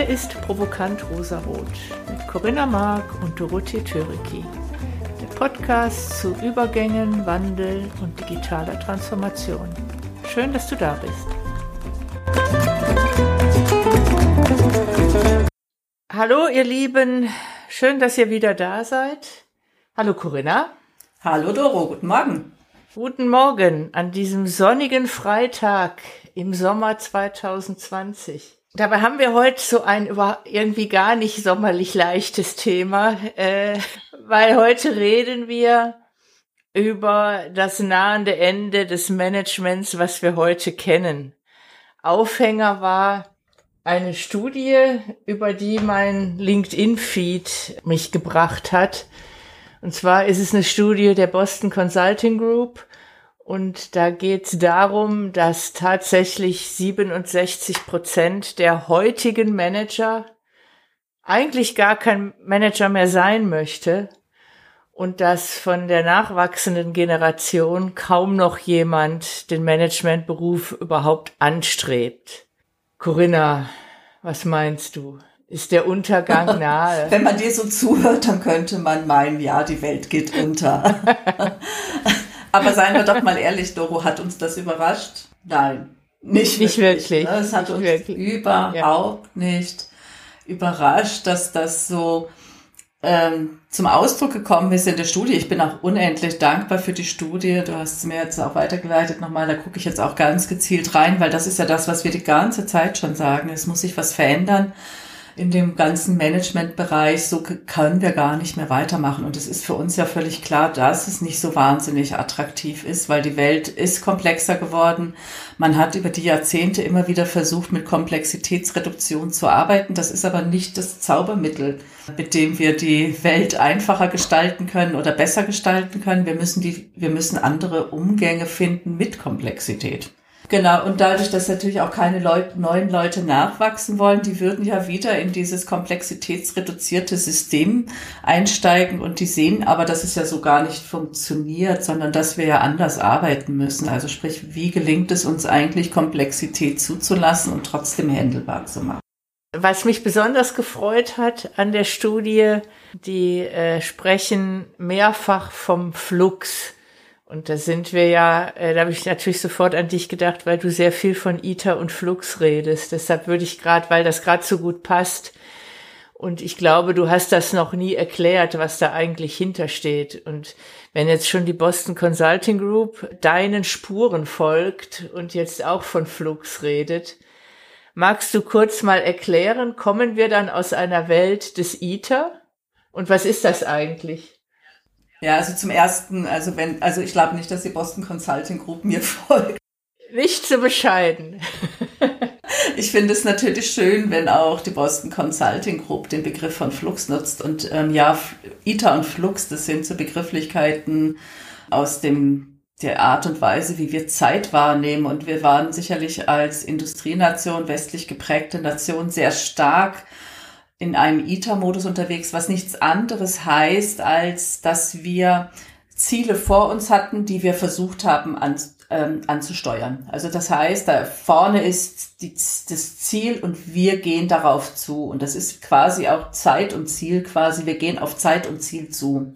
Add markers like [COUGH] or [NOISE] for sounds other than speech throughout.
Hier ist Provokant Rosarot mit Corinna Mark und Dorothee Töriki. Der Podcast zu Übergängen, Wandel und digitaler Transformation. Schön, dass du da bist. Hallo, ihr Lieben. Schön, dass ihr wieder da seid. Hallo, Corinna. Hallo, Doro. Guten Morgen. Guten Morgen an diesem sonnigen Freitag im Sommer 2020. Dabei haben wir heute so ein irgendwie gar nicht sommerlich leichtes Thema, äh, weil heute reden wir über das nahende Ende des Managements, was wir heute kennen. Aufhänger war eine Studie, über die mein LinkedIn-Feed mich gebracht hat. Und zwar ist es eine Studie der Boston Consulting Group und da geht es darum, dass tatsächlich 67 Prozent der heutigen Manager eigentlich gar kein Manager mehr sein möchte und dass von der nachwachsenden Generation kaum noch jemand den Managementberuf überhaupt anstrebt. Corinna, was meinst du? Ist der Untergang [LAUGHS] nahe? Wenn man dir so zuhört, dann könnte man meinen, ja, die Welt geht unter. [LAUGHS] Aber seien wir doch mal ehrlich, Doro, hat uns das überrascht? Nein, nicht, nicht wirklich. wirklich. Ne? Es hat nicht uns wirklich. überhaupt ja. nicht überrascht, dass das so ähm, zum Ausdruck gekommen ist in der Studie. Ich bin auch unendlich dankbar für die Studie. Du hast es mir jetzt auch weitergeleitet nochmal. Da gucke ich jetzt auch ganz gezielt rein, weil das ist ja das, was wir die ganze Zeit schon sagen. Es muss sich was verändern in dem ganzen Managementbereich, so können wir gar nicht mehr weitermachen. Und es ist für uns ja völlig klar, dass es nicht so wahnsinnig attraktiv ist, weil die Welt ist komplexer geworden. Man hat über die Jahrzehnte immer wieder versucht, mit Komplexitätsreduktion zu arbeiten. Das ist aber nicht das Zaubermittel, mit dem wir die Welt einfacher gestalten können oder besser gestalten können. Wir müssen die, wir müssen andere Umgänge finden mit Komplexität. Genau, und dadurch, dass natürlich auch keine Leute, neuen Leute nachwachsen wollen, die würden ja wieder in dieses komplexitätsreduzierte System einsteigen und die sehen aber, dass es ja so gar nicht funktioniert, sondern dass wir ja anders arbeiten müssen. Also sprich, wie gelingt es uns eigentlich, Komplexität zuzulassen und trotzdem händelbar zu machen? Was mich besonders gefreut hat an der Studie, die äh, sprechen mehrfach vom Flux. Und da sind wir ja, äh, da habe ich natürlich sofort an dich gedacht, weil du sehr viel von ITER und Flux redest. Deshalb würde ich gerade, weil das gerade so gut passt, und ich glaube, du hast das noch nie erklärt, was da eigentlich hintersteht. Und wenn jetzt schon die Boston Consulting Group deinen Spuren folgt und jetzt auch von Flux redet, magst du kurz mal erklären, kommen wir dann aus einer Welt des ITER? Und was ist das eigentlich? Ja, also zum ersten, also wenn, also ich glaube nicht, dass die Boston Consulting Group mir [LAUGHS] folgt. Nicht zu bescheiden. ich finde es natürlich schön, wenn auch die Boston Consulting Group den Begriff von Flux nutzt. Und ähm, ja, ITA und Flux, das sind so Begrifflichkeiten aus dem der Art und Weise, wie wir Zeit wahrnehmen. Und wir waren sicherlich als Industrienation, westlich geprägte Nation sehr stark in einem ITER-Modus unterwegs, was nichts anderes heißt, als dass wir Ziele vor uns hatten, die wir versucht haben an, ähm, anzusteuern. Also das heißt, da vorne ist die, das Ziel und wir gehen darauf zu. Und das ist quasi auch Zeit und Ziel quasi. Wir gehen auf Zeit und Ziel zu.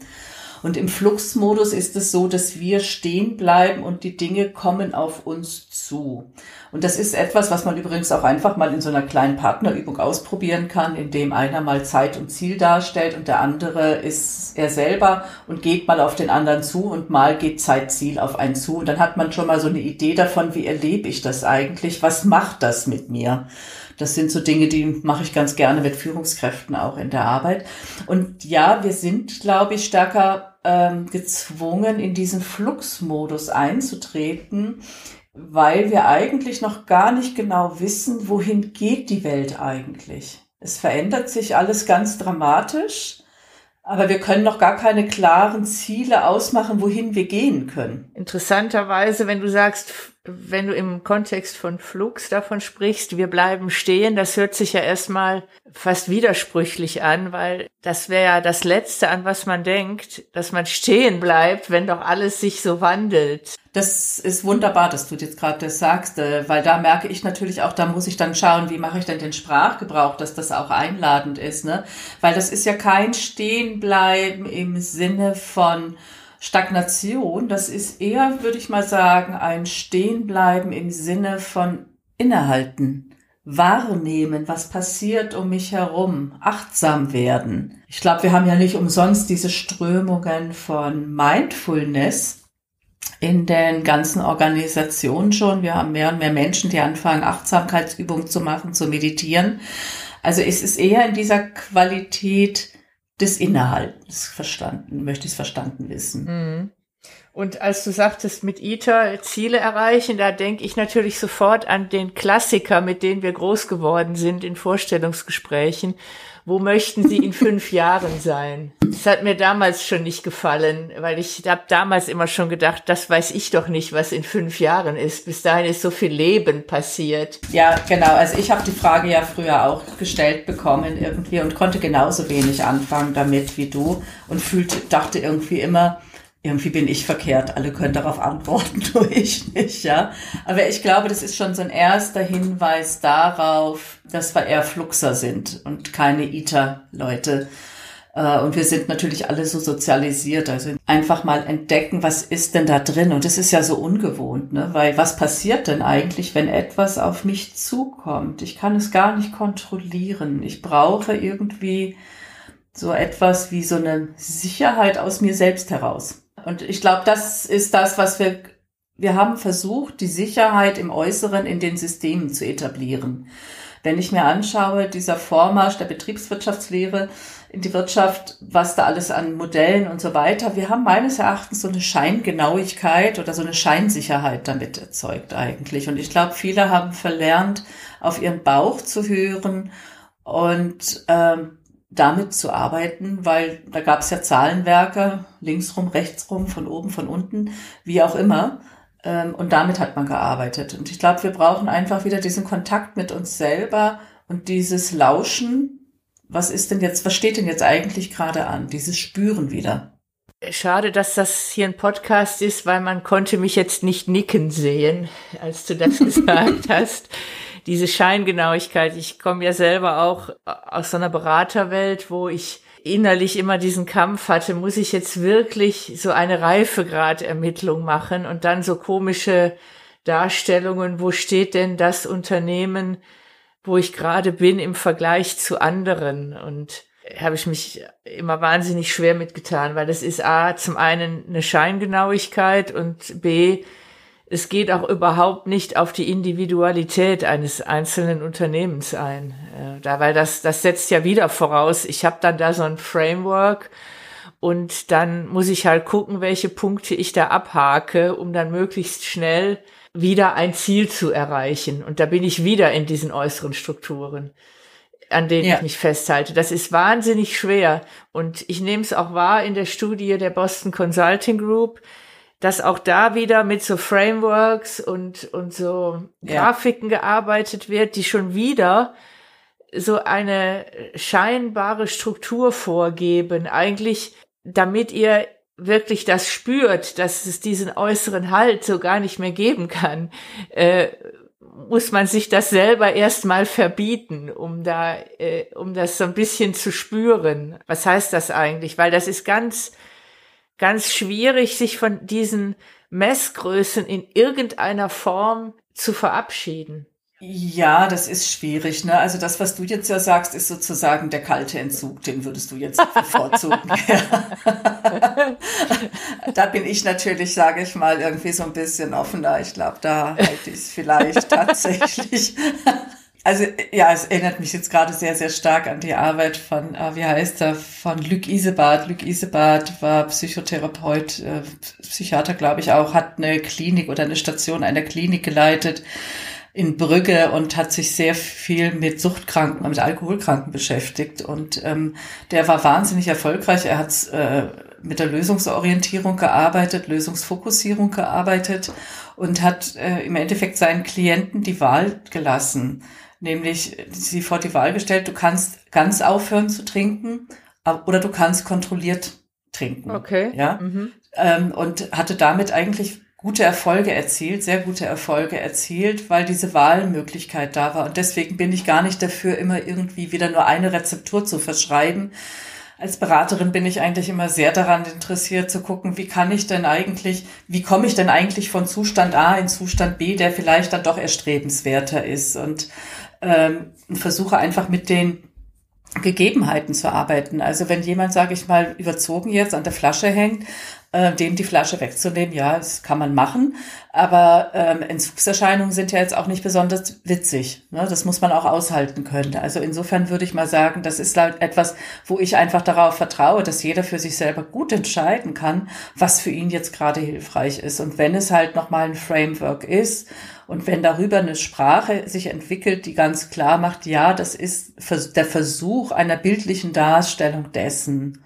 Und im Fluxmodus ist es so, dass wir stehen bleiben und die Dinge kommen auf uns zu. Und das ist etwas, was man übrigens auch einfach mal in so einer kleinen Partnerübung ausprobieren kann, indem einer mal Zeit und Ziel darstellt und der andere ist er selber und geht mal auf den anderen zu und mal geht Zeit, Ziel auf einen zu. Und dann hat man schon mal so eine Idee davon, wie erlebe ich das eigentlich? Was macht das mit mir? Das sind so Dinge, die mache ich ganz gerne mit Führungskräften auch in der Arbeit. Und ja, wir sind, glaube ich, stärker ähm, gezwungen, in diesen Fluxmodus einzutreten, weil wir eigentlich noch gar nicht genau wissen, wohin geht die Welt eigentlich. Es verändert sich alles ganz dramatisch. Aber wir können noch gar keine klaren Ziele ausmachen, wohin wir gehen können. Interessanterweise, wenn du sagst wenn du im Kontext von Flux davon sprichst, wir bleiben stehen, das hört sich ja erstmal fast widersprüchlich an, weil das wäre ja das Letzte, an was man denkt, dass man stehen bleibt, wenn doch alles sich so wandelt. Das ist wunderbar, dass du jetzt gerade das sagst, äh, weil da merke ich natürlich auch, da muss ich dann schauen, wie mache ich denn den Sprachgebrauch, dass das auch einladend ist, ne? Weil das ist ja kein Stehenbleiben im Sinne von Stagnation, das ist eher, würde ich mal sagen, ein Stehenbleiben im Sinne von innehalten, wahrnehmen, was passiert um mich herum, achtsam werden. Ich glaube, wir haben ja nicht umsonst diese Strömungen von Mindfulness in den ganzen Organisationen schon. Wir haben mehr und mehr Menschen, die anfangen, Achtsamkeitsübungen zu machen, zu meditieren. Also es ist eher in dieser Qualität, des Innehaltens verstanden, möchte ich es verstanden wissen. Mhm. Und als du sagtest, mit ITER Ziele erreichen, da denke ich natürlich sofort an den Klassiker, mit denen wir groß geworden sind in Vorstellungsgesprächen wo möchten Sie in fünf Jahren sein? Das hat mir damals schon nicht gefallen, weil ich habe damals immer schon gedacht, das weiß ich doch nicht, was in fünf Jahren ist. Bis dahin ist so viel Leben passiert. Ja, genau. Also ich habe die Frage ja früher auch gestellt bekommen irgendwie und konnte genauso wenig anfangen damit wie du und fühlte, dachte irgendwie immer, irgendwie bin ich verkehrt. Alle können darauf antworten, [LAUGHS] nur ich nicht, ja. Aber ich glaube, das ist schon so ein erster Hinweis darauf, dass wir eher Fluxer sind und keine ITER-Leute. Äh, und wir sind natürlich alle so sozialisiert. Also einfach mal entdecken, was ist denn da drin? Und das ist ja so ungewohnt, ne? Weil was passiert denn eigentlich, wenn etwas auf mich zukommt? Ich kann es gar nicht kontrollieren. Ich brauche irgendwie so etwas wie so eine Sicherheit aus mir selbst heraus. Und ich glaube, das ist das, was wir, wir haben versucht, die Sicherheit im Äußeren in den Systemen zu etablieren. Wenn ich mir anschaue, dieser Vormarsch der Betriebswirtschaftslehre in die Wirtschaft, was da alles an Modellen und so weiter, wir haben meines Erachtens so eine Scheingenauigkeit oder so eine Scheinsicherheit damit erzeugt eigentlich. Und ich glaube, viele haben verlernt, auf ihren Bauch zu hören und ähm, damit zu arbeiten, weil da gab es ja Zahlenwerke, linksrum, rechtsrum, von oben, von unten, wie auch immer. Ähm, und damit hat man gearbeitet. Und ich glaube, wir brauchen einfach wieder diesen Kontakt mit uns selber und dieses Lauschen. Was ist denn jetzt, was steht denn jetzt eigentlich gerade an? Dieses Spüren wieder. Schade, dass das hier ein Podcast ist, weil man konnte mich jetzt nicht nicken sehen, als du das [LAUGHS] gesagt hast diese Scheingenauigkeit. Ich komme ja selber auch aus so einer Beraterwelt, wo ich innerlich immer diesen Kampf hatte, muss ich jetzt wirklich so eine Reifegradermittlung machen und dann so komische Darstellungen, wo steht denn das Unternehmen, wo ich gerade bin im Vergleich zu anderen und habe ich mich immer wahnsinnig schwer mitgetan, weil das ist A, zum einen eine Scheingenauigkeit und B, es geht auch überhaupt nicht auf die Individualität eines einzelnen Unternehmens ein. Äh, da, weil das, das setzt ja wieder voraus, ich habe dann da so ein Framework und dann muss ich halt gucken, welche Punkte ich da abhake, um dann möglichst schnell wieder ein Ziel zu erreichen. Und da bin ich wieder in diesen äußeren Strukturen, an denen ja. ich mich festhalte. Das ist wahnsinnig schwer. Und ich nehme es auch wahr in der Studie der Boston Consulting Group, dass auch da wieder mit so Frameworks und, und so Grafiken ja. gearbeitet wird, die schon wieder so eine scheinbare Struktur vorgeben, eigentlich damit ihr wirklich das spürt, dass es diesen äußeren Halt so gar nicht mehr geben kann, äh, muss man sich das selber erstmal verbieten, um da, äh, um das so ein bisschen zu spüren. Was heißt das eigentlich? Weil das ist ganz ganz schwierig, sich von diesen Messgrößen in irgendeiner Form zu verabschieden. Ja, das ist schwierig. Ne? Also das, was du jetzt ja sagst, ist sozusagen der kalte Entzug. Den würdest du jetzt [LAUGHS] bevorzugen. [LAUGHS] da bin ich natürlich, sage ich mal, irgendwie so ein bisschen offener. Ich glaube, da halte ich es vielleicht [LAUGHS] tatsächlich also ja, es erinnert mich jetzt gerade sehr, sehr stark an die Arbeit von, äh, wie heißt er, von Luc Isebart. Luc Isebart war Psychotherapeut, äh, Psychiater, glaube ich auch, hat eine Klinik oder eine Station einer Klinik geleitet, in Brügge und hat sich sehr viel mit Suchtkranken, mit Alkoholkranken beschäftigt. Und ähm, der war wahnsinnig erfolgreich. Er hat äh, mit der Lösungsorientierung gearbeitet, Lösungsfokussierung gearbeitet und hat äh, im Endeffekt seinen Klienten die Wahl gelassen. Nämlich sie vor die Wahl gestellt, du kannst ganz aufhören zu trinken oder du kannst kontrolliert trinken. Okay. Ja. Mhm. Ähm, und hatte damit eigentlich gute Erfolge erzielt, sehr gute Erfolge erzielt, weil diese Wahlmöglichkeit da war. Und deswegen bin ich gar nicht dafür, immer irgendwie wieder nur eine Rezeptur zu verschreiben. Als Beraterin bin ich eigentlich immer sehr daran interessiert zu gucken, wie kann ich denn eigentlich, wie komme ich denn eigentlich von Zustand A in Zustand B, der vielleicht dann doch erstrebenswerter ist und ähm, versuche einfach mit den Gegebenheiten zu arbeiten. Also wenn jemand, sage ich mal, überzogen jetzt an der Flasche hängt, äh, dem die Flasche wegzunehmen, ja, das kann man machen. Aber ähm, Entzugserscheinungen sind ja jetzt auch nicht besonders witzig. Ne? Das muss man auch aushalten können. Also insofern würde ich mal sagen, das ist halt etwas, wo ich einfach darauf vertraue, dass jeder für sich selber gut entscheiden kann, was für ihn jetzt gerade hilfreich ist. Und wenn es halt nochmal ein Framework ist, und wenn darüber eine Sprache sich entwickelt, die ganz klar macht, ja, das ist der Versuch einer bildlichen Darstellung dessen,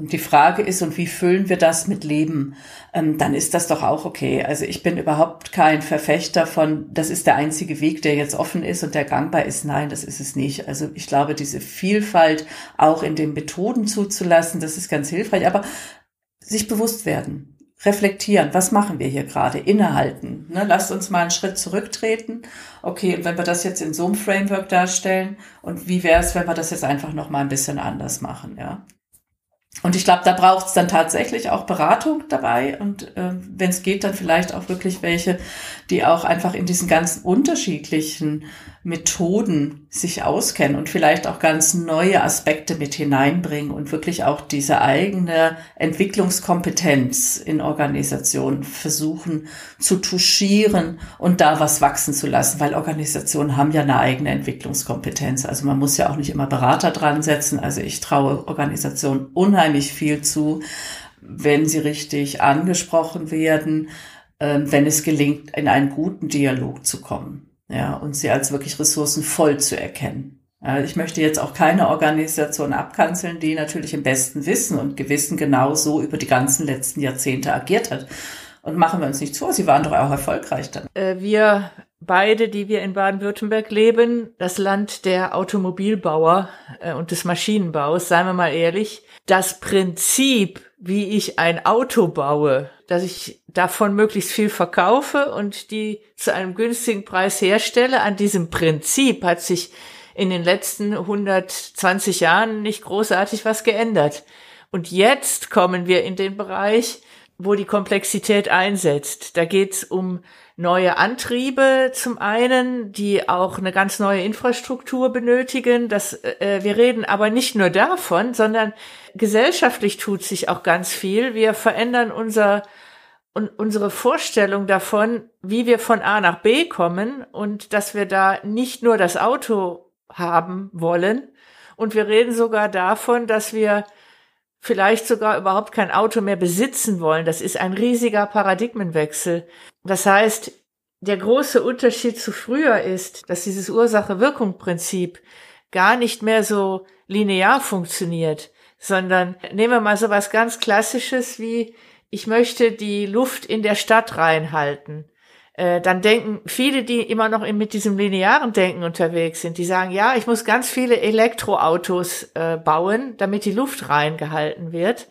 und die Frage ist, und wie füllen wir das mit Leben? Ähm, dann ist das doch auch okay. Also ich bin überhaupt kein Verfechter von, das ist der einzige Weg, der jetzt offen ist und der gangbar ist. Nein, das ist es nicht. Also ich glaube, diese Vielfalt auch in den Methoden zuzulassen, das ist ganz hilfreich. Aber sich bewusst werden, reflektieren, was machen wir hier gerade, innehalten. Ne? Lasst uns mal einen Schritt zurücktreten. Okay, und wenn wir das jetzt in so einem Framework darstellen, und wie wäre es, wenn wir das jetzt einfach noch mal ein bisschen anders machen, ja? Und ich glaube, da braucht es dann tatsächlich auch Beratung dabei und äh, wenn es geht, dann vielleicht auch wirklich welche, die auch einfach in diesen ganzen unterschiedlichen Methoden sich auskennen und vielleicht auch ganz neue Aspekte mit hineinbringen und wirklich auch diese eigene Entwicklungskompetenz in Organisationen versuchen zu touchieren und da was wachsen zu lassen, weil Organisationen haben ja eine eigene Entwicklungskompetenz. Also man muss ja auch nicht immer Berater dran setzen. Also ich traue Organisationen unheimlich viel zu, wenn sie richtig angesprochen werden, ähm, wenn es gelingt, in einen guten Dialog zu kommen ja, und sie als wirklich ressourcenvoll zu erkennen. Ich möchte jetzt auch keine Organisation abkanzeln, die natürlich im besten Wissen und Gewissen genau so über die ganzen letzten Jahrzehnte agiert hat. Und machen wir uns nicht vor, sie waren doch auch erfolgreich dann. Äh, wir beide, die wir in Baden-Württemberg leben, das Land der Automobilbauer äh, und des Maschinenbaus, seien wir mal ehrlich, das Prinzip, wie ich ein Auto baue, dass ich davon möglichst viel verkaufe und die zu einem günstigen Preis herstelle. An diesem Prinzip hat sich in den letzten 120 Jahren nicht großartig was geändert. Und jetzt kommen wir in den Bereich, wo die Komplexität einsetzt. Da geht es um neue Antriebe zum einen, die auch eine ganz neue Infrastruktur benötigen. Das, äh, wir reden aber nicht nur davon, sondern gesellschaftlich tut sich auch ganz viel. Wir verändern unser und unsere Vorstellung davon, wie wir von A nach B kommen und dass wir da nicht nur das Auto haben wollen. Und wir reden sogar davon, dass wir vielleicht sogar überhaupt kein Auto mehr besitzen wollen. Das ist ein riesiger Paradigmenwechsel. Das heißt, der große Unterschied zu früher ist, dass dieses Ursache-Wirkung-Prinzip gar nicht mehr so linear funktioniert, sondern nehmen wir mal so was ganz Klassisches wie ich möchte die Luft in der Stadt reinhalten. Äh, dann denken viele, die immer noch mit diesem linearen Denken unterwegs sind, die sagen, ja, ich muss ganz viele Elektroautos äh, bauen, damit die Luft reingehalten wird.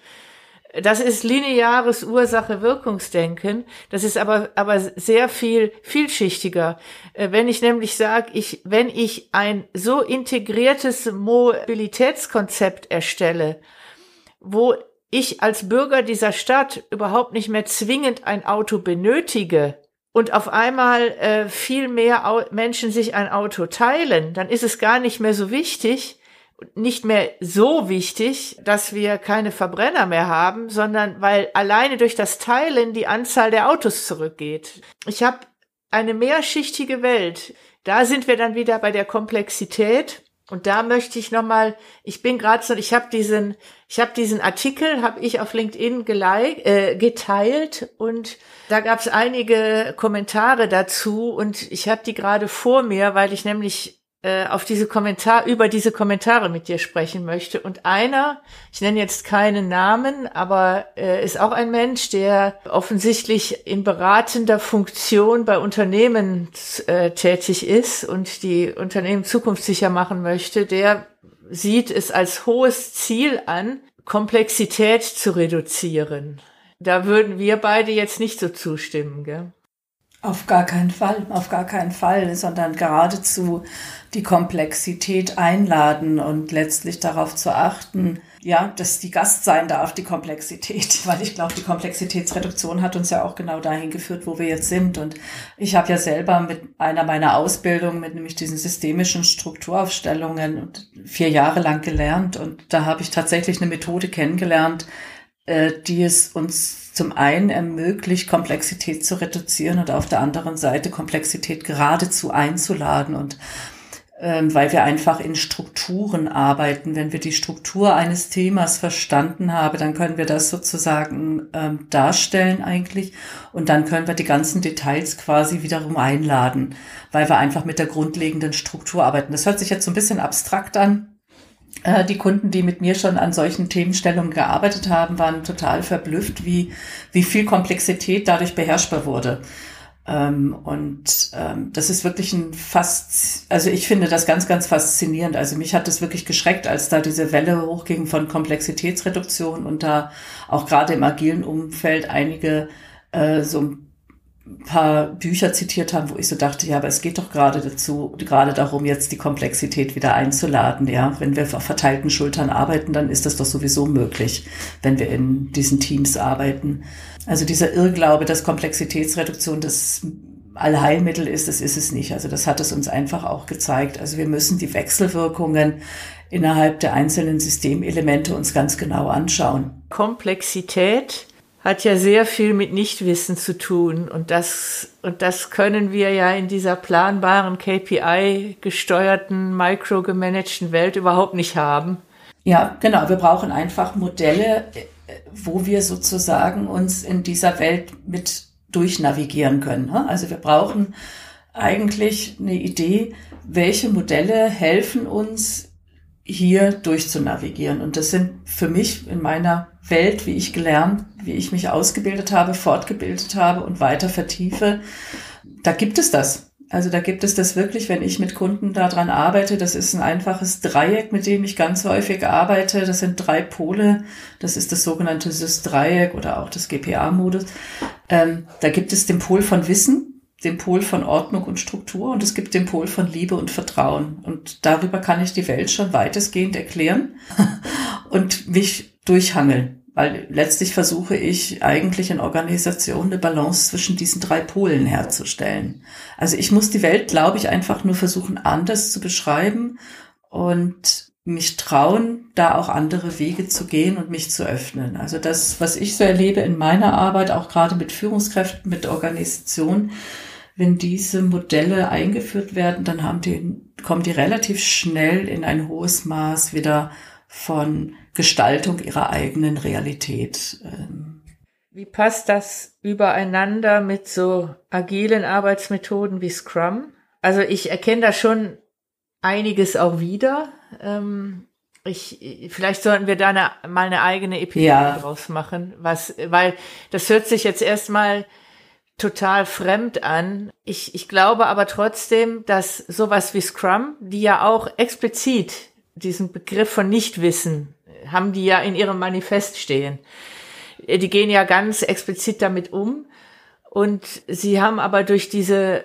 Das ist lineares Ursache-Wirkungsdenken. Das ist aber, aber sehr viel vielschichtiger. Äh, wenn ich nämlich sage, ich, wenn ich ein so integriertes Mobilitätskonzept erstelle, wo ich als Bürger dieser Stadt überhaupt nicht mehr zwingend ein Auto benötige und auf einmal äh, viel mehr Au Menschen sich ein Auto teilen, dann ist es gar nicht mehr so wichtig, nicht mehr so wichtig, dass wir keine Verbrenner mehr haben, sondern weil alleine durch das Teilen die Anzahl der Autos zurückgeht. Ich habe eine mehrschichtige Welt. Da sind wir dann wieder bei der Komplexität Und da möchte ich noch mal, ich bin gerade so, ich habe diesen, ich habe diesen Artikel, habe ich auf LinkedIn gelike, äh, geteilt und da gab es einige Kommentare dazu und ich habe die gerade vor mir, weil ich nämlich äh, auf diese Kommentar über diese Kommentare mit dir sprechen möchte. Und einer, ich nenne jetzt keinen Namen, aber äh, ist auch ein Mensch, der offensichtlich in beratender Funktion bei Unternehmen äh, tätig ist und die Unternehmen zukunftssicher machen möchte, der sieht es als hohes Ziel an, Komplexität zu reduzieren. Da würden wir beide jetzt nicht so zustimmen, gell? Auf gar keinen Fall, auf gar keinen Fall, sondern geradezu die Komplexität einladen und letztlich darauf zu achten, ja, dass die Gast sein darf, die Komplexität, [LAUGHS] weil ich glaube, die Komplexitätsreduktion hat uns ja auch genau dahin geführt, wo wir jetzt sind. Und ich habe ja selber mit einer meiner Ausbildungen, mit nämlich diesen systemischen Strukturaufstellungen vier Jahre lang gelernt und da habe ich tatsächlich eine Methode kennengelernt, äh, die es uns zum einen ermöglicht, Komplexität zu reduzieren und auf der anderen Seite Komplexität geradezu einzuladen und ähm, weil wir einfach in Strukturen arbeiten. Wenn wir die Struktur eines Themas verstanden haben, dann können wir das sozusagen ähm, darstellen eigentlich und dann können wir die ganzen Details quasi wiederum einladen, weil wir einfach mit der grundlegenden Struktur arbeiten. Das hört sich jetzt so ein bisschen abstrakt an, die Kunden, die mit mir schon an solchen Themenstellungen gearbeitet haben, waren total verblüfft, wie, wie viel Komplexität dadurch beherrschbar wurde. Ähm, und ähm, das ist wirklich ein fast, also ich finde das ganz, ganz faszinierend. Also mich hat das wirklich geschreckt, als da diese Welle hochging von Komplexitätsreduktion und da auch gerade im agilen Umfeld einige äh, so paar Bücher zitiert haben, wo ich so dachte, ja, aber es geht doch gerade dazu, gerade darum, jetzt die Komplexität wieder einzuladen. Ja, wenn wir auf verteilten Schultern arbeiten, dann ist das doch sowieso möglich, wenn wir in diesen Teams arbeiten. Also dieser Irrglaube, dass Komplexitätsreduktion das Allheilmittel ist, das ist es nicht. Also das hat es uns einfach auch gezeigt. Also wir müssen die Wechselwirkungen innerhalb der einzelnen Systemelemente uns ganz genau anschauen. Komplexität hat ja sehr viel mit Nichtwissen zu tun und das und das können wir ja in dieser planbaren KPI gesteuerten microgemanagten Welt überhaupt nicht haben. Ja, genau, wir brauchen einfach Modelle, wo wir sozusagen uns in dieser Welt mit durchnavigieren können. Ne? Also wir brauchen eigentlich eine Idee, welche Modelle helfen uns hier durchzunavigieren. Und das sind für mich in meiner Welt, wie ich gelernt, wie ich mich ausgebildet habe, fortgebildet habe und weiter vertiefe, da gibt es das. Also da gibt es das wirklich, wenn ich mit Kunden daran arbeite. Das ist ein einfaches Dreieck, mit dem ich ganz häufig arbeite. Das sind drei Pole. Das ist das sogenannte SYS-Dreieck oder auch das GPA-Modus. Ähm, da gibt es den Pol von Wissen, den Pol von Ordnung und Struktur und es gibt den Pol von Liebe und Vertrauen. Und darüber kann ich die Welt schon weitestgehend erklären [LAUGHS] und mich durchhangeln. Weil letztlich versuche ich eigentlich in Organisationen eine Balance zwischen diesen drei Polen herzustellen. Also ich muss die Welt, glaube ich, einfach nur versuchen, anders zu beschreiben und mich trauen, da auch andere Wege zu gehen und mich zu öffnen. Also das, was ich so erlebe in meiner Arbeit, auch gerade mit Führungskräften, mit Organisationen, wenn diese Modelle eingeführt werden, dann haben die, kommen die relativ schnell in ein hohes Maß wieder von Gestaltung ihrer eigenen Realität. Ähm. Wie passt das übereinander mit so agilen Arbeitsmethoden wie Scrum? Also ich erkenne da schon einiges auch wieder. Ähm, ich, vielleicht sollten wir da eine, mal eine eigene Episode ja. draus machen, was, weil das hört sich jetzt erstmal total fremd an. Ich, ich glaube aber trotzdem, dass sowas wie Scrum, die ja auch explizit diesen Begriff von Nichtwissen haben die ja in ihrem Manifest stehen. Die gehen ja ganz explizit damit um und sie haben aber durch diese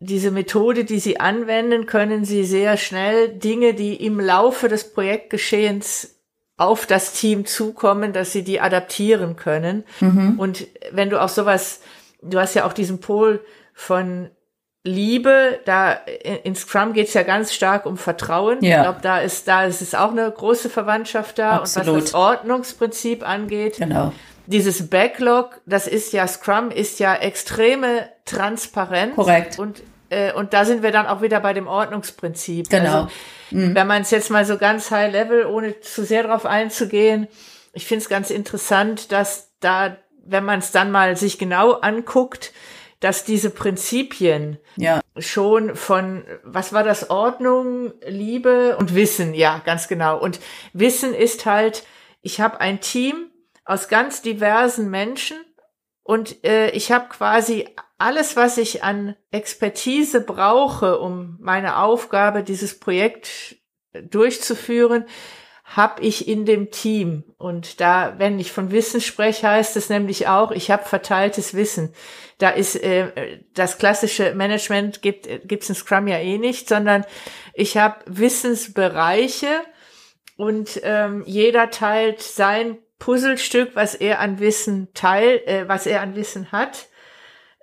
diese Methode, die sie anwenden, können sie sehr schnell Dinge, die im Laufe des Projektgeschehens auf das Team zukommen, dass sie die adaptieren können. Mhm. Und wenn du auch sowas du hast ja auch diesen Pol von Liebe, da in Scrum geht's ja ganz stark um Vertrauen. Ja. Ich glaube, da ist, da ist es auch eine große Verwandtschaft da. Absolut. Und was das Ordnungsprinzip angeht, genau. dieses Backlog, das ist ja, Scrum ist ja extreme Transparenz. Korrekt. Und äh, und da sind wir dann auch wieder bei dem Ordnungsprinzip. Genau. Also, mhm. Wenn man es jetzt mal so ganz high level, ohne zu sehr darauf einzugehen, ich finde es ganz interessant, dass da, wenn man es dann mal sich genau anguckt, dass diese Prinzipien ja. schon von, was war das, Ordnung, Liebe und Wissen, ja, ganz genau. Und Wissen ist halt, ich habe ein Team aus ganz diversen Menschen und äh, ich habe quasi alles, was ich an Expertise brauche, um meine Aufgabe, dieses Projekt durchzuführen, habe ich in dem Team. Und da, wenn ich von Wissen spreche, heißt es nämlich auch, ich habe verteiltes Wissen. Da ist äh, das klassische Management gibt gibt's in Scrum ja eh nicht, sondern ich habe Wissensbereiche und ähm, jeder teilt sein Puzzlestück, was er an Wissen teilt, äh, was er an Wissen hat,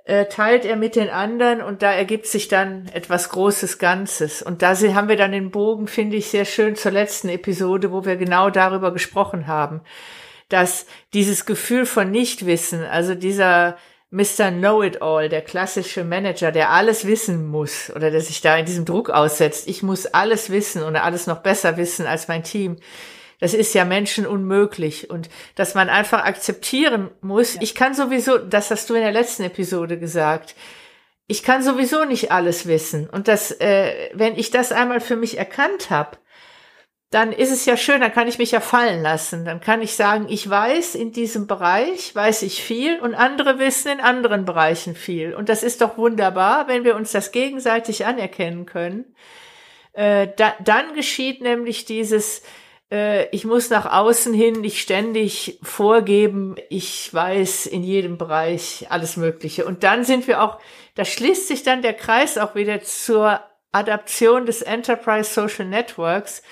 äh, teilt er mit den anderen und da ergibt sich dann etwas Großes Ganzes. Und da haben wir dann den Bogen, finde ich, sehr schön zur letzten Episode, wo wir genau darüber gesprochen haben, dass dieses Gefühl von Nichtwissen, also dieser Mr. Know-it-all, der klassische Manager, der alles wissen muss oder der sich da in diesem Druck aussetzt, ich muss alles wissen oder alles noch besser wissen als mein Team, das ist ja Menschen unmöglich und dass man einfach akzeptieren muss. Ich kann sowieso, das hast du in der letzten Episode gesagt. Ich kann sowieso nicht alles wissen und das, äh, wenn ich das einmal für mich erkannt habe, dann ist es ja schön, dann kann ich mich ja fallen lassen. Dann kann ich sagen, ich weiß in diesem Bereich, weiß ich viel und andere wissen in anderen Bereichen viel. Und das ist doch wunderbar, wenn wir uns das gegenseitig anerkennen können. Äh, da, dann geschieht nämlich dieses, äh, ich muss nach außen hin nicht ständig vorgeben, ich weiß in jedem Bereich alles Mögliche. Und dann sind wir auch, da schließt sich dann der Kreis auch wieder zur Adaption des Enterprise Social Networks.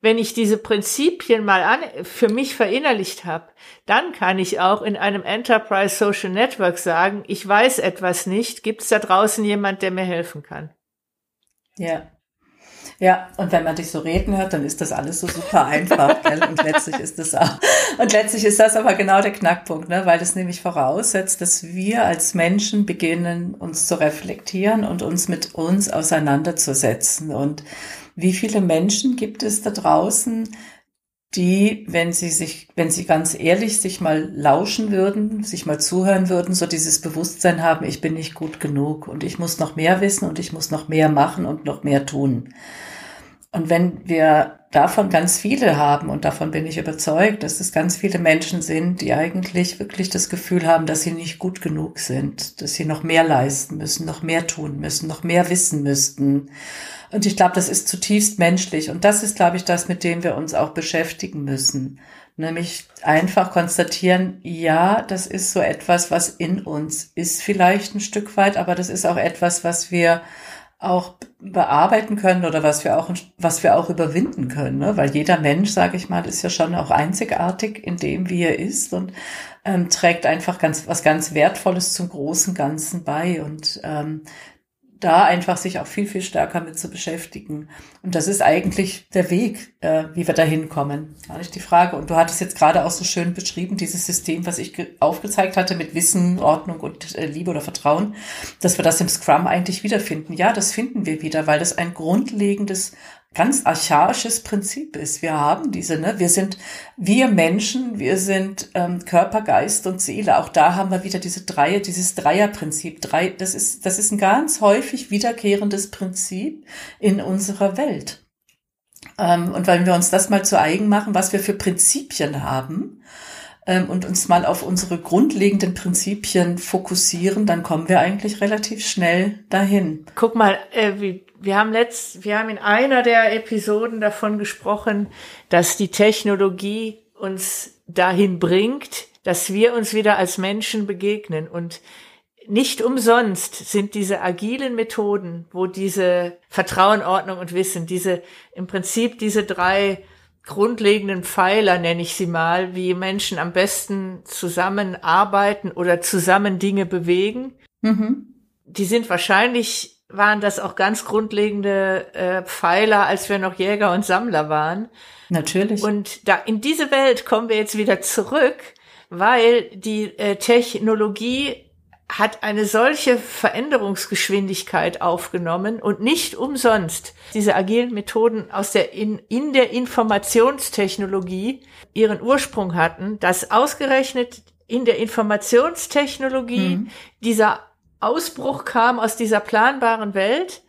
Wenn ich diese Prinzipien mal an, für mich verinnerlicht habe, dann kann ich auch in einem Enterprise Social Network sagen, ich weiß etwas nicht, gibt es da draußen jemand, der mir helfen kann? Ja, ja, und wenn man dich so reden hört, dann ist das alles so super einfach, gell? Und letztlich ist das auch, und letztlich ist das aber genau der Knackpunkt, ne? Weil das nämlich voraussetzt, dass wir als Menschen beginnen, uns zu reflektieren und uns mit uns auseinanderzusetzen. Und wie viele Menschen gibt es da draußen, die, wenn sie sich, wenn sie ganz ehrlich sich mal lauschen würden, sich mal zuhören würden, so dieses Bewusstsein haben, ich bin nicht gut genug und ich muss noch mehr wissen und ich muss noch mehr machen und noch mehr tun. Und wenn wir davon ganz viele haben, und davon bin ich überzeugt, dass es ganz viele Menschen sind, die eigentlich wirklich das Gefühl haben, dass sie nicht gut genug sind, dass sie noch mehr leisten müssen, noch mehr tun müssen, noch mehr wissen müssten. Und ich glaube, das ist zutiefst menschlich. Und das ist, glaube ich, das, mit dem wir uns auch beschäftigen müssen. Nämlich einfach konstatieren, ja, das ist so etwas, was in uns ist vielleicht ein Stück weit, aber das ist auch etwas, was wir auch bearbeiten können oder was wir auch, was wir auch überwinden können, ne? weil jeder Mensch, sage ich mal, ist ja schon auch einzigartig in dem, wie er ist und ähm, trägt einfach ganz was ganz Wertvolles zum großen Ganzen bei und ähm, da einfach sich auch viel, viel stärker mit zu beschäftigen. Und das ist eigentlich der Weg, äh, wie wir da hinkommen. Gar nicht die Frage. Und du hattest jetzt gerade auch so schön beschrieben, dieses System, was ich aufgezeigt hatte mit Wissen, Ordnung und äh, Liebe oder Vertrauen, dass wir das im Scrum eigentlich wiederfinden. Ja, das finden wir wieder, weil das ein grundlegendes ganz archaisches Prinzip ist. Wir haben diese, ne? Wir sind wir Menschen, wir sind ähm, Körper, Geist und Seele. Auch da haben wir wieder diese Dreier, dieses Dreierprinzip. Drei, das ist, das ist ein ganz häufig wiederkehrendes Prinzip in unserer Welt. Ähm, und wenn wir uns das mal zu eigen machen, was wir für Prinzipien haben, ähm, und uns mal auf unsere grundlegenden Prinzipien fokussieren, dann kommen wir eigentlich relativ schnell dahin. Guck mal, äh, wie wir haben letzt, wir haben in einer der Episoden davon gesprochen, dass die Technologie uns dahin bringt, dass wir uns wieder als Menschen begegnen und nicht umsonst sind diese agilen Methoden, wo diese Vertrauen, Ordnung und Wissen, diese im Prinzip diese drei grundlegenden Pfeiler, nenne ich sie mal, wie Menschen am besten zusammenarbeiten oder zusammen Dinge bewegen. Mhm. Die sind wahrscheinlich waren das auch ganz grundlegende äh, Pfeiler, als wir noch Jäger und Sammler waren. Natürlich. Und da in diese Welt kommen wir jetzt wieder zurück, weil die äh, Technologie hat eine solche Veränderungsgeschwindigkeit aufgenommen und nicht umsonst diese agilen Methoden aus der in, in der Informationstechnologie ihren Ursprung hatten, dass ausgerechnet in der Informationstechnologie mhm. dieser Ausbruch kam aus dieser planbaren Welt,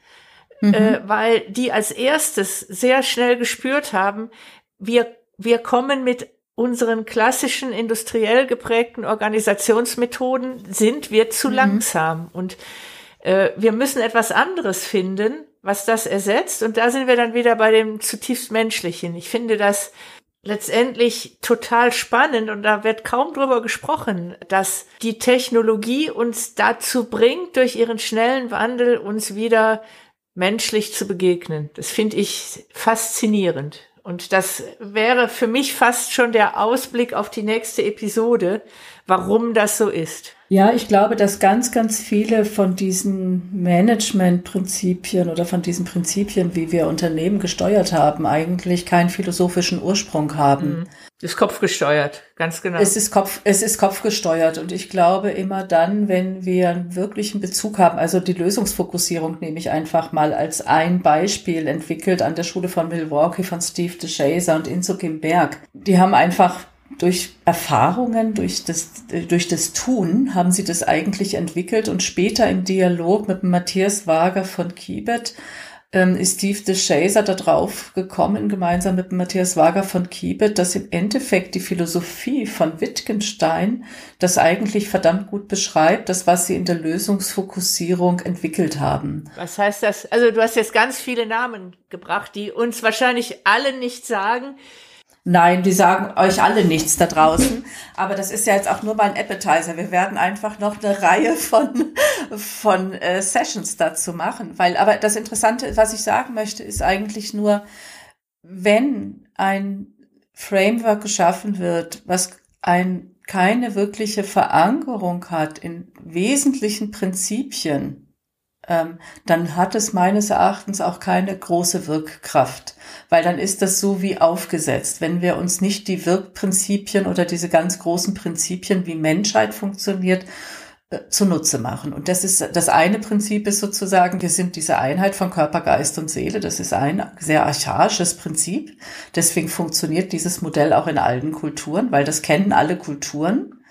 mhm. äh, weil die als erstes sehr schnell gespürt haben, wir, wir kommen mit unseren klassischen industriell geprägten Organisationsmethoden sind wir zu mhm. langsam und äh, wir müssen etwas anderes finden, was das ersetzt. Und da sind wir dann wieder bei dem zutiefst menschlichen. Ich finde das letztendlich total spannend und da wird kaum drüber gesprochen, dass die Technologie uns dazu bringt, durch ihren schnellen Wandel uns wieder menschlich zu begegnen. Das finde ich faszinierend. Und das wäre für mich fast schon der Ausblick auf die nächste Episode, warum das so ist. Ja, ich glaube, dass ganz, ganz viele von diesen Managementprinzipien oder von diesen Prinzipien, wie wir Unternehmen gesteuert haben, eigentlich keinen philosophischen Ursprung haben. Mhm. Ist kopfgesteuert, ganz genau. Es ist Kopf, es ist kopfgesteuert und ich glaube immer dann, wenn wir einen wirklichen Bezug haben, also die Lösungsfokussierung nehme ich einfach mal als ein Beispiel entwickelt an der Schule von Milwaukee von Steve DeShazer und Inzo Kim Berg. Die haben einfach durch Erfahrungen, durch das, durch das Tun haben sie das eigentlich entwickelt und später im Dialog mit Matthias Wager von Kibet ähm, ist Steve de Chaser da drauf gekommen, gemeinsam mit Matthias Wager von Kiebet, dass im Endeffekt die Philosophie von Wittgenstein das eigentlich verdammt gut beschreibt, das, was sie in der Lösungsfokussierung entwickelt haben. Was heißt das? Also du hast jetzt ganz viele Namen gebracht, die uns wahrscheinlich alle nicht sagen. Nein, die sagen euch alle nichts da draußen. Aber das ist ja jetzt auch nur mal ein Appetizer. Wir werden einfach noch eine Reihe von, von äh, Sessions dazu machen. Weil, aber das Interessante, was ich sagen möchte, ist eigentlich nur, wenn ein Framework geschaffen wird, was ein, keine wirkliche Verankerung hat in wesentlichen Prinzipien, dann hat es meines Erachtens auch keine große Wirkkraft, weil dann ist das so wie aufgesetzt. Wenn wir uns nicht die Wirkprinzipien oder diese ganz großen Prinzipien, wie Menschheit funktioniert, äh, zunutze machen. Und das ist das eine Prinzip ist sozusagen, wir sind diese Einheit von Körper, Geist und Seele. Das ist ein sehr archaisches Prinzip. Deswegen funktioniert dieses Modell auch in allen Kulturen, weil das kennen alle Kulturen.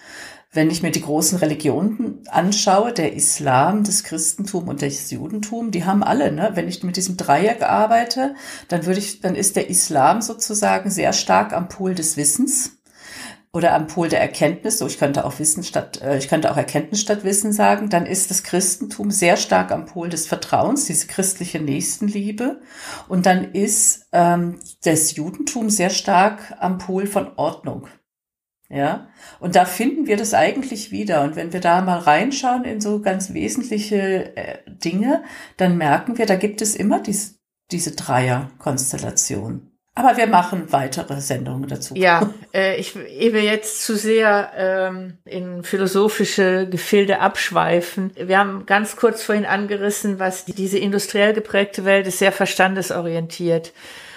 Wenn ich mir die großen Religionen anschaue, der Islam, das Christentum und das Judentum, die haben alle, ne? Wenn ich mit diesem Dreieck arbeite, dann würde ich, dann ist der Islam sozusagen sehr stark am Pol des Wissens oder am Pol der Erkenntnis, so ich könnte auch Wissen statt, äh, ich könnte auch Erkenntnis statt Wissen sagen, dann ist das Christentum sehr stark am Pol des Vertrauens, diese christliche Nächstenliebe. Und dann ist ähm, das Judentum sehr stark am Pol von Ordnung. Ja, und da finden wir das eigentlich wieder. Und wenn wir da mal reinschauen in so ganz wesentliche äh, Dinge, dann merken wir, da gibt es immer dies, diese Dreierkonstellation. Aber wir machen weitere Sendungen dazu. Ja, [LAUGHS] äh, ich will jetzt zu sehr ähm, in philosophische Gefilde abschweifen. Wir haben ganz kurz vorhin angerissen, was diese industriell geprägte Welt ist sehr verstandesorientiert.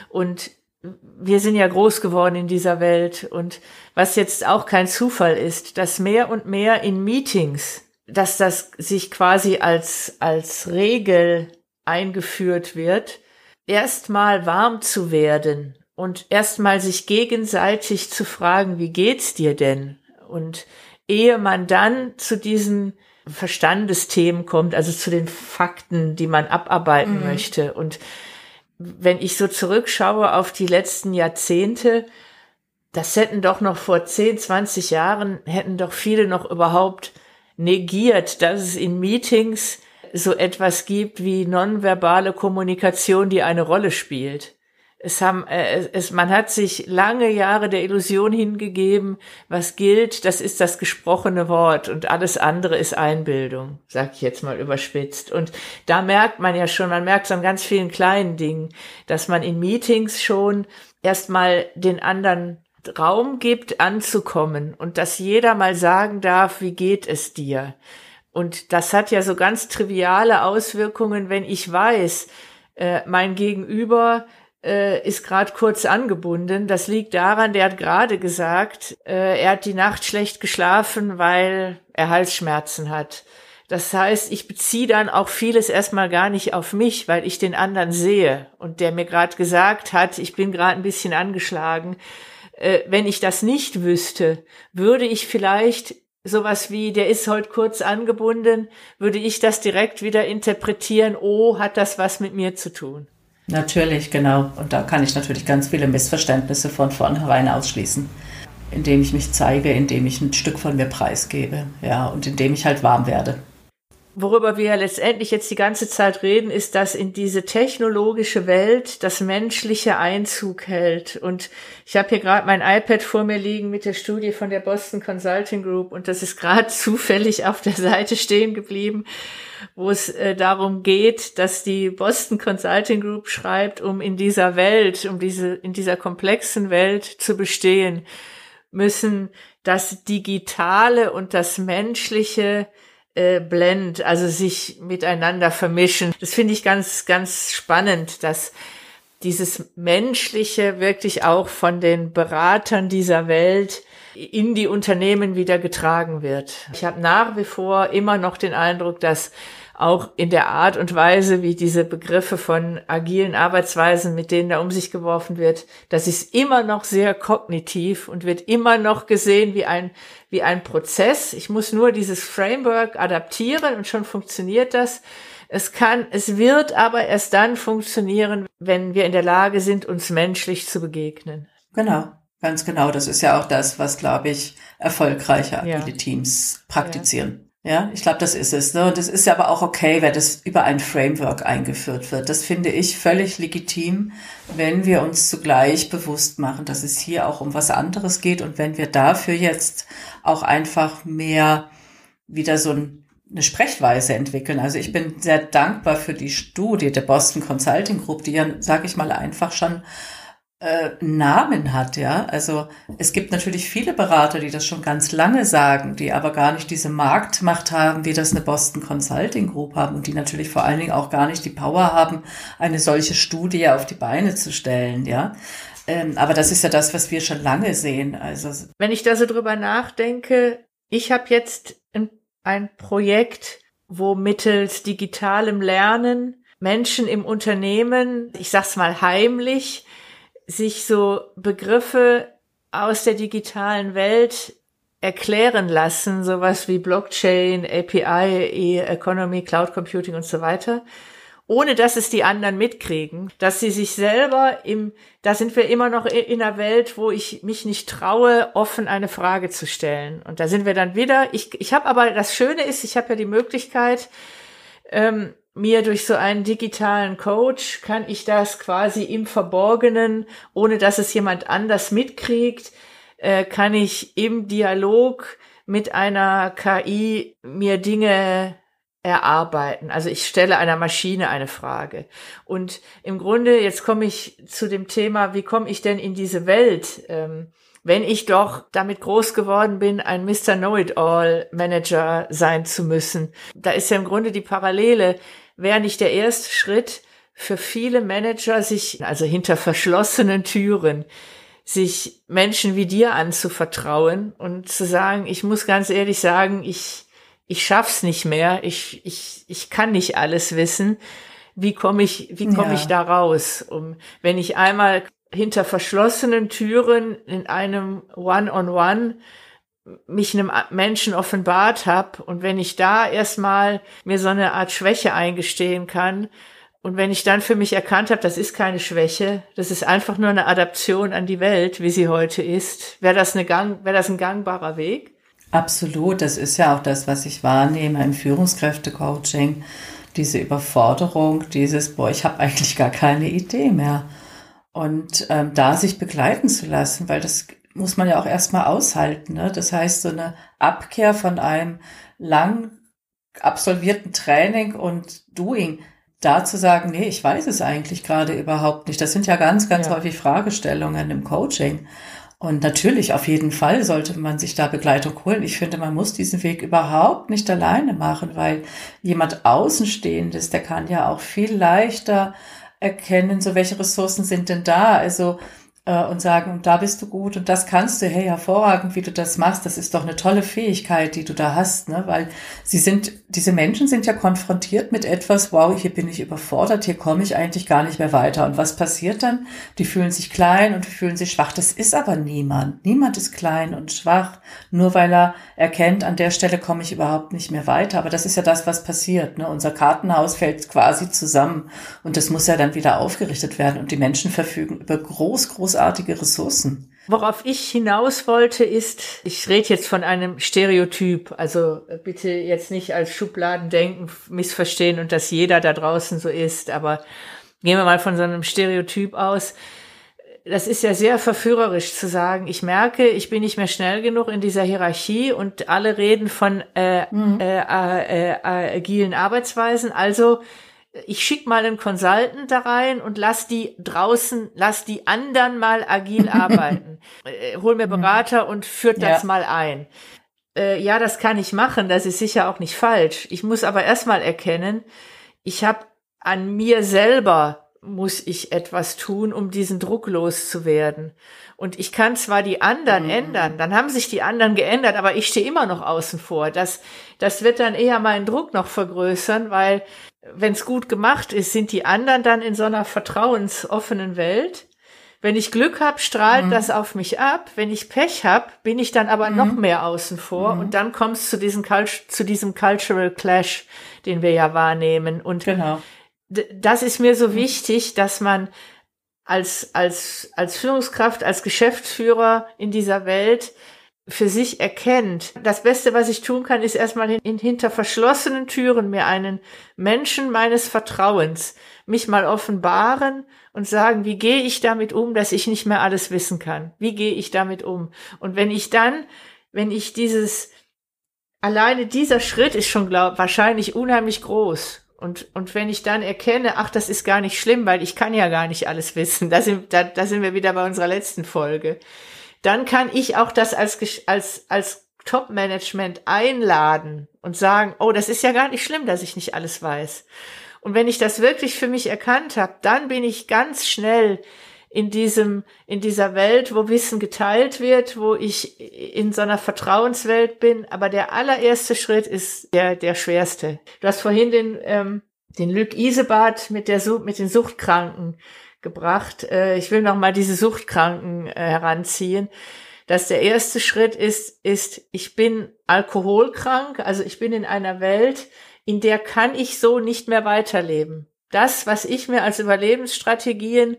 Und wir sind ja groß geworden in dieser Welt und was jetzt auch kein Zufall ist, dass mehr und mehr in Meetings, dass das sich quasi als, als Regel eingeführt wird, erstmal warm zu werden und erstmal sich gegenseitig zu fragen, wie geht's dir denn? Und ehe man dann zu diesen Verstandesthemen kommt, also zu den Fakten, die man abarbeiten mhm. möchte und wenn ich so zurückschaue auf die letzten Jahrzehnte, das hätten doch noch vor 10, 20 Jahren, hätten doch viele noch überhaupt negiert, dass es in Meetings so etwas gibt wie nonverbale Kommunikation, die eine Rolle spielt. Es haben, äh, es, man hat sich lange Jahre der Illusion hingegeben, was gilt, das ist das gesprochene Wort und alles andere ist Einbildung, sag ich jetzt mal überspitzt. Und da merkt man ja schon, man merkt es an ganz vielen kleinen Dingen, dass man in Meetings schon erstmal den anderen Raum gibt, anzukommen und dass jeder mal sagen darf, wie geht es dir? Und das hat ja so ganz triviale Auswirkungen, wenn ich weiß, äh, mein Gegenüber äh, ist gerade kurz angebunden. Das liegt daran, der hat gerade gesagt, äh, er hat die Nacht schlecht geschlafen, weil er Halsschmerzen hat. Das heißt, ich beziehe dann auch vieles erstmal gar nicht auf mich, weil ich den anderen sehe und der mir gerade gesagt hat, ich bin gerade ein bisschen angeschlagen. Äh, wenn ich das nicht wüsste, würde ich vielleicht sowas wie, der ist heute kurz angebunden, würde ich das direkt wieder interpretieren, oh, hat das was mit mir zu tun. Natürlich, genau. Und da kann ich natürlich ganz viele Missverständnisse von vornherein ausschließen, indem ich mich zeige, indem ich ein Stück von mir preisgebe, ja, und indem ich halt warm werde worüber wir letztendlich jetzt die ganze Zeit reden, ist, dass in diese technologische Welt das Menschliche Einzug hält. Und ich habe hier gerade mein iPad vor mir liegen mit der Studie von der Boston Consulting Group und das ist gerade [LAUGHS] zufällig auf der Seite stehen geblieben, wo es äh, darum geht, dass die Boston Consulting Group schreibt, um in dieser Welt, um diese, in dieser komplexen Welt zu bestehen, müssen das Digitale und das Menschliche äh, blend, also sich miteinander vermischen. Das finde ich ganz, ganz spannend, dass dieses Menschliche wirklich auch von den Beratern dieser Welt in die Unternehmen wieder getragen wird. Ich habe nach wie vor immer noch den Eindruck, dass auch in der Art und Weise, wie diese Begriffe von agilen Arbeitsweisen, mit denen da um sich geworfen wird, das ist immer noch sehr kognitiv und wird immer noch gesehen wie ein, wie ein Prozess. Ich muss nur dieses Framework adaptieren und schon funktioniert das. Es kann, es wird aber erst dann funktionieren, wenn wir in der Lage sind, uns menschlich zu begegnen. Genau, ganz genau. Das ist ja auch das, was, glaube ich, erfolgreiche agile ja. Teams praktizieren. Ja. Ja, ich glaube, das ist es. Ne? Und es ist ja aber auch okay, wenn das über ein Framework eingeführt wird. Das finde ich völlig legitim, wenn wir uns zugleich bewusst machen, dass es hier auch um was anderes geht und wenn wir dafür jetzt auch einfach mehr wieder so ein, eine Sprechweise entwickeln. Also ich bin sehr dankbar für die Studie der Boston Consulting Group, die ja, sage ich mal, einfach schon äh, Namen hat, ja. Also es gibt natürlich viele Berater, die das schon ganz lange sagen, die aber gar nicht diese Marktmacht haben, wie das eine Boston Consulting Group haben und die natürlich vor allen Dingen auch gar nicht die Power haben, eine solche Studie auf die Beine zu stellen, ja. Ähm, aber das ist ja das, was wir schon lange sehen. Also wenn ich da so drüber nachdenke, ich habe jetzt ein, ein Projekt, wo mittels digitalem Lernen Menschen im Unternehmen, ich sag's mal heimlich, sich so Begriffe aus der digitalen Welt erklären lassen, sowas wie Blockchain, API, E-Economy, Cloud Computing und so weiter, ohne dass es die anderen mitkriegen, dass sie sich selber im, da sind wir immer noch in einer Welt, wo ich mich nicht traue, offen eine Frage zu stellen. Und da sind wir dann wieder, ich, ich habe aber, das Schöne ist, ich habe ja die Möglichkeit, ähm, mir durch so einen digitalen Coach kann ich das quasi im Verborgenen, ohne dass es jemand anders mitkriegt, äh, kann ich im Dialog mit einer KI mir Dinge erarbeiten. Also ich stelle einer Maschine eine Frage. Und im Grunde, jetzt komme ich zu dem Thema, wie komme ich denn in diese Welt? Ähm, wenn ich doch damit groß geworden bin, ein Mr. Know-it-all Manager sein zu müssen. Da ist ja im Grunde die Parallele wäre nicht der erste Schritt für viele Manager, sich, also hinter verschlossenen Türen, sich Menschen wie dir anzuvertrauen und zu sagen, ich muss ganz ehrlich sagen, ich, ich schaff's nicht mehr, ich, ich, ich kann nicht alles wissen. Wie komme ich, wie komme ja. ich da raus? Um, wenn ich einmal hinter verschlossenen Türen in einem One-on-One -on -One mich einem Menschen offenbart habe und wenn ich da erstmal mir so eine Art Schwäche eingestehen kann und wenn ich dann für mich erkannt habe, das ist keine Schwäche, das ist einfach nur eine Adaption an die Welt, wie sie heute ist, wäre das eine das ein gangbarer Weg? Absolut, das ist ja auch das, was ich wahrnehme im Führungskräftecoaching, diese Überforderung, dieses, boah, ich habe eigentlich gar keine Idee mehr. Und ähm, da sich begleiten zu lassen, weil das muss man ja auch erstmal aushalten. Ne? Das heißt, so eine Abkehr von einem lang absolvierten Training und Doing, da zu sagen, nee, ich weiß es eigentlich gerade überhaupt nicht. Das sind ja ganz, ganz ja. häufig Fragestellungen im Coaching. Und natürlich, auf jeden Fall sollte man sich da Begleitung holen. Ich finde, man muss diesen Weg überhaupt nicht alleine machen, weil jemand Außenstehendes, der kann ja auch viel leichter erkennen, so welche Ressourcen sind denn da? Also und sagen, da bist du gut und das kannst du, hey, hervorragend, wie du das machst, das ist doch eine tolle Fähigkeit, die du da hast, ne? Weil sie sind, diese Menschen sind ja konfrontiert mit etwas, wow, hier bin ich überfordert, hier komme ich eigentlich gar nicht mehr weiter. Und was passiert dann? Die fühlen sich klein und fühlen sich schwach. Das ist aber niemand. Niemand ist klein und schwach, nur weil er erkennt, an der Stelle komme ich überhaupt nicht mehr weiter. Aber das ist ja das, was passiert. Ne? Unser Kartenhaus fällt quasi zusammen und das muss ja dann wieder aufgerichtet werden. Und die Menschen verfügen über groß, groß großartige Ressourcen. Worauf ich hinaus wollte, ist, ich rede jetzt von einem Stereotyp, also bitte jetzt nicht als Schubladendenken missverstehen und dass jeder da draußen so ist, aber gehen wir mal von so einem Stereotyp aus. Das ist ja sehr verführerisch zu sagen, ich merke, ich bin nicht mehr schnell genug in dieser Hierarchie und alle reden von äh, mhm. äh, äh, äh, agilen Arbeitsweisen, also ich schick mal einen Consultant da rein und lass die draußen, lass die anderen mal agil [LAUGHS] arbeiten. Äh, hol mir mhm. Berater und führt das ja. mal ein. Äh, ja, das kann ich machen, das ist sicher auch nicht falsch. Ich muss aber erstmal erkennen, ich habe an mir selber muss ich etwas tun, um diesen Druck loszuwerden. Und ich kann zwar die anderen mhm. ändern, dann haben sich die anderen geändert, aber ich stehe immer noch außen vor. Das, das wird dann eher meinen Druck noch vergrößern, weil wenn es gut gemacht ist, sind die anderen dann in so einer vertrauensoffenen Welt. Wenn ich Glück habe, strahlt mhm. das auf mich ab. Wenn ich Pech habe, bin ich dann aber mhm. noch mehr außen vor. Mhm. Und dann kommt es zu, diesem zu diesem Cultural Clash, den wir ja wahrnehmen. Und genau. das ist mir so wichtig, dass man als, als, als Führungskraft, als Geschäftsführer in dieser Welt für sich erkennt. Das Beste, was ich tun kann, ist erstmal in, hinter verschlossenen Türen mir einen Menschen meines Vertrauens mich mal offenbaren und sagen, wie gehe ich damit um, dass ich nicht mehr alles wissen kann? Wie gehe ich damit um? Und wenn ich dann, wenn ich dieses, alleine dieser Schritt ist schon glaub, wahrscheinlich unheimlich groß. Und, und wenn ich dann erkenne, ach, das ist gar nicht schlimm, weil ich kann ja gar nicht alles wissen, da sind, da, da sind wir wieder bei unserer letzten Folge dann kann ich auch das als, als, als Top-Management einladen und sagen, oh, das ist ja gar nicht schlimm, dass ich nicht alles weiß. Und wenn ich das wirklich für mich erkannt habe, dann bin ich ganz schnell in diesem, in dieser Welt, wo Wissen geteilt wird, wo ich in so einer Vertrauenswelt bin. Aber der allererste Schritt ist der, der schwerste. Du hast vorhin den, ähm, den Luc Isebart mit der, mit den Suchtkranken gebracht. Äh, ich will noch mal diese Suchtkranken äh, heranziehen. Dass der erste Schritt ist, ist, ich bin alkoholkrank, also ich bin in einer Welt, in der kann ich so nicht mehr weiterleben. Das, was ich mir als Überlebensstrategien,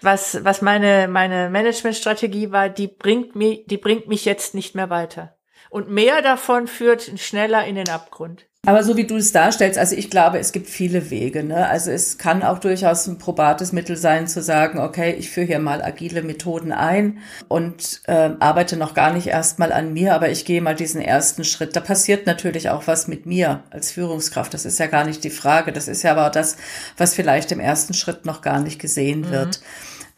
was, was meine, meine Managementstrategie war, die bringt mich, die bringt mich jetzt nicht mehr weiter. Und mehr davon führt schneller in den Abgrund. Aber so wie du es darstellst, also ich glaube, es gibt viele Wege. Ne? Also es kann auch durchaus ein probates Mittel sein, zu sagen, okay, ich führe hier mal agile Methoden ein und äh, arbeite noch gar nicht erstmal an mir, aber ich gehe mal diesen ersten Schritt. Da passiert natürlich auch was mit mir als Führungskraft. Das ist ja gar nicht die Frage. Das ist ja aber das, was vielleicht im ersten Schritt noch gar nicht gesehen mhm. wird.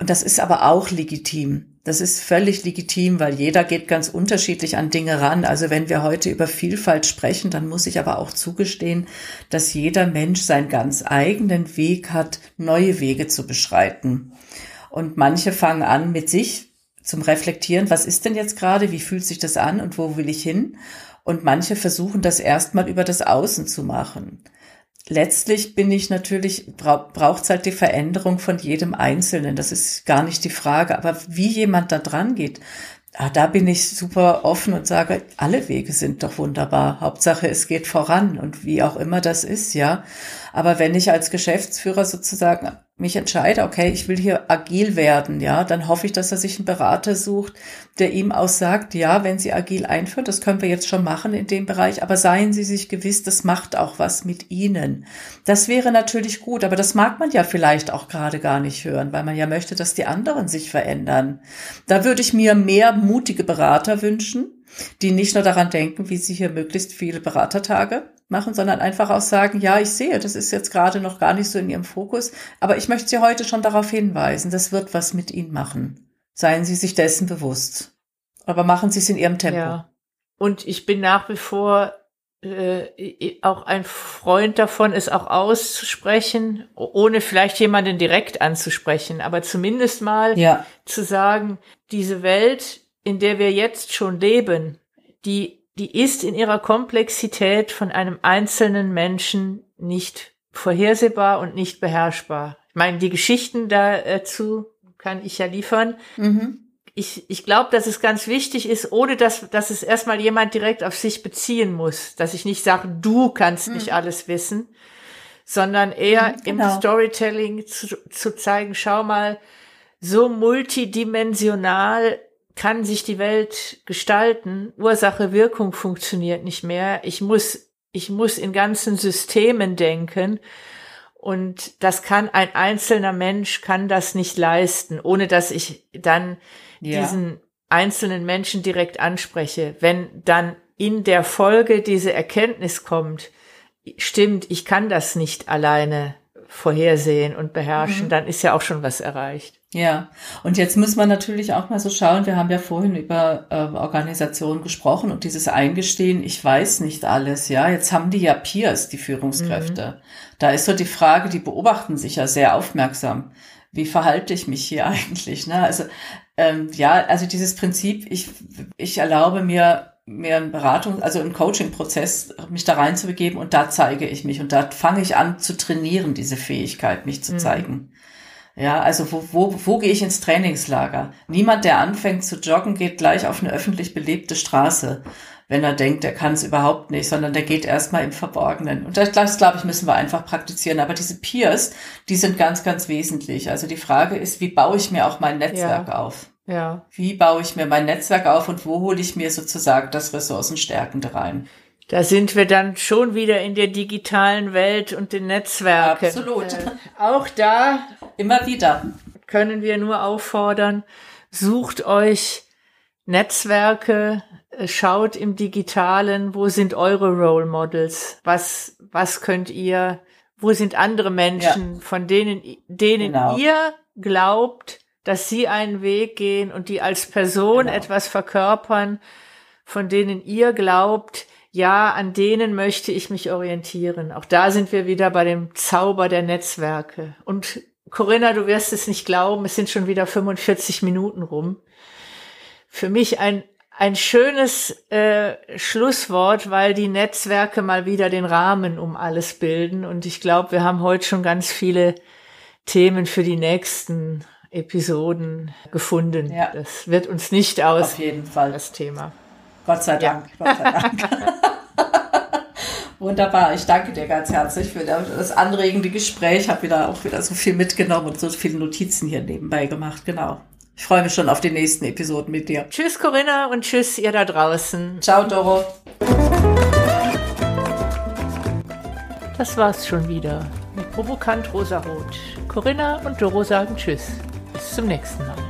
Und das ist aber auch legitim. Das ist völlig legitim, weil jeder geht ganz unterschiedlich an Dinge ran. Also wenn wir heute über Vielfalt sprechen, dann muss ich aber auch zugestehen, dass jeder Mensch seinen ganz eigenen Weg hat, neue Wege zu beschreiten. Und manche fangen an mit sich zum Reflektieren, was ist denn jetzt gerade, wie fühlt sich das an und wo will ich hin? Und manche versuchen das erstmal über das Außen zu machen letztlich bin ich natürlich, braucht es halt die Veränderung von jedem Einzelnen. Das ist gar nicht die Frage. Aber wie jemand da dran geht, ah, da bin ich super offen und sage, alle Wege sind doch wunderbar. Hauptsache, es geht voran und wie auch immer das ist, ja. Aber wenn ich als Geschäftsführer sozusagen mich entscheide, okay, ich will hier agil werden, ja, dann hoffe ich, dass er sich einen Berater sucht, der ihm auch sagt, ja, wenn Sie agil einführen, das können wir jetzt schon machen in dem Bereich, aber seien Sie sich gewiss, das macht auch was mit Ihnen. Das wäre natürlich gut, aber das mag man ja vielleicht auch gerade gar nicht hören, weil man ja möchte, dass die anderen sich verändern. Da würde ich mir mehr mutige Berater wünschen, die nicht nur daran denken, wie sie hier möglichst viele Beratertage machen, sondern einfach auch sagen, ja, ich sehe, das ist jetzt gerade noch gar nicht so in Ihrem Fokus, aber ich möchte Sie heute schon darauf hinweisen, das wird was mit Ihnen machen. Seien Sie sich dessen bewusst. Aber machen Sie es in Ihrem Tempo. Ja. Und ich bin nach wie vor äh, auch ein Freund davon, es auch auszusprechen, ohne vielleicht jemanden direkt anzusprechen, aber zumindest mal ja. zu sagen, diese Welt, in der wir jetzt schon leben, die, die ist in ihrer Komplexität von einem einzelnen Menschen nicht vorhersehbar und nicht beherrschbar. Ich meine, die Geschichten dazu kann ich ja liefern. Mhm ich, ich glaube, dass es ganz wichtig ist, ohne dass, dass es erstmal jemand direkt auf sich beziehen muss, dass ich nicht sage, du kannst mhm. nicht alles wissen, sondern eher mhm, genau. im Storytelling zu, zu zeigen, schau mal, so multidimensional kann sich die Welt gestalten. Ursache, Wirkung funktioniert nicht mehr. Ich muss, ich muss in ganzen Systemen denken. Und das kann ein einzelner Mensch kann das nicht leisten, ohne dass ich dann ja. diesen einzelnen Menschen direkt anspreche, wenn dann in der Folge diese Erkenntnis kommt, stimmt, ich kann das nicht alleine vorhersehen und beherrschen, mhm. dann ist ja auch schon was erreicht. Ja, und jetzt muss man natürlich auch mal so schauen, wir haben ja vorhin über äh, Organisationen gesprochen und dieses Eingestehen, ich weiß nicht alles, ja, jetzt haben die ja Peers, die Führungskräfte. Mhm. Da ist so die Frage, die beobachten sich ja sehr aufmerksam. Wie verhalte ich mich hier [LAUGHS] eigentlich? Ne? Also ähm, ja, also dieses Prinzip, ich, ich erlaube mir, mir einen Beratung, also einen Coaching-Prozess, mich da reinzubegeben und da zeige ich mich und da fange ich an zu trainieren, diese Fähigkeit, mich zu mhm. zeigen. Ja, also wo, wo, wo gehe ich ins Trainingslager? Niemand, der anfängt zu joggen, geht gleich auf eine öffentlich belebte Straße, wenn er denkt, er kann es überhaupt nicht, sondern der geht erstmal im Verborgenen. Und das, das glaube ich, müssen wir einfach praktizieren. Aber diese Peers, die sind ganz, ganz wesentlich. Also die Frage ist, wie baue ich mir auch mein Netzwerk ja. auf? Ja. Wie baue ich mir mein Netzwerk auf und wo hole ich mir sozusagen das Ressourcenstärkende rein? Da sind wir dann schon wieder in der digitalen Welt und den Netzwerken. Absolut. Äh, auch da immer wieder können wir nur auffordern, sucht euch Netzwerke, äh, schaut im digitalen, wo sind eure Role Models? Was was könnt ihr wo sind andere Menschen, ja. von denen denen genau. ihr glaubt, dass sie einen Weg gehen und die als Person genau. etwas verkörpern, von denen ihr glaubt, ja, an denen möchte ich mich orientieren. Auch da sind wir wieder bei dem Zauber der Netzwerke. Und Corinna, du wirst es nicht glauben, es sind schon wieder 45 Minuten rum. Für mich ein, ein schönes äh, Schlusswort, weil die Netzwerke mal wieder den Rahmen um alles bilden. Und ich glaube, wir haben heute schon ganz viele Themen für die nächsten Episoden gefunden. Ja. Das wird uns nicht aus. Auf jeden Fall. Das Thema. Gott sei Dank. Ja. Gott sei Dank. Wunderbar. Ich danke dir ganz herzlich für das anregende Gespräch. Ich habe wieder auch wieder so viel mitgenommen und so viele Notizen hier nebenbei gemacht. Genau. Ich freue mich schon auf die nächsten Episoden mit dir. Tschüss Corinna und tschüss ihr da draußen. Ciao Doro. Das war's schon wieder mit Provokant Rosarot. Corinna und Doro sagen Tschüss. Bis zum nächsten Mal.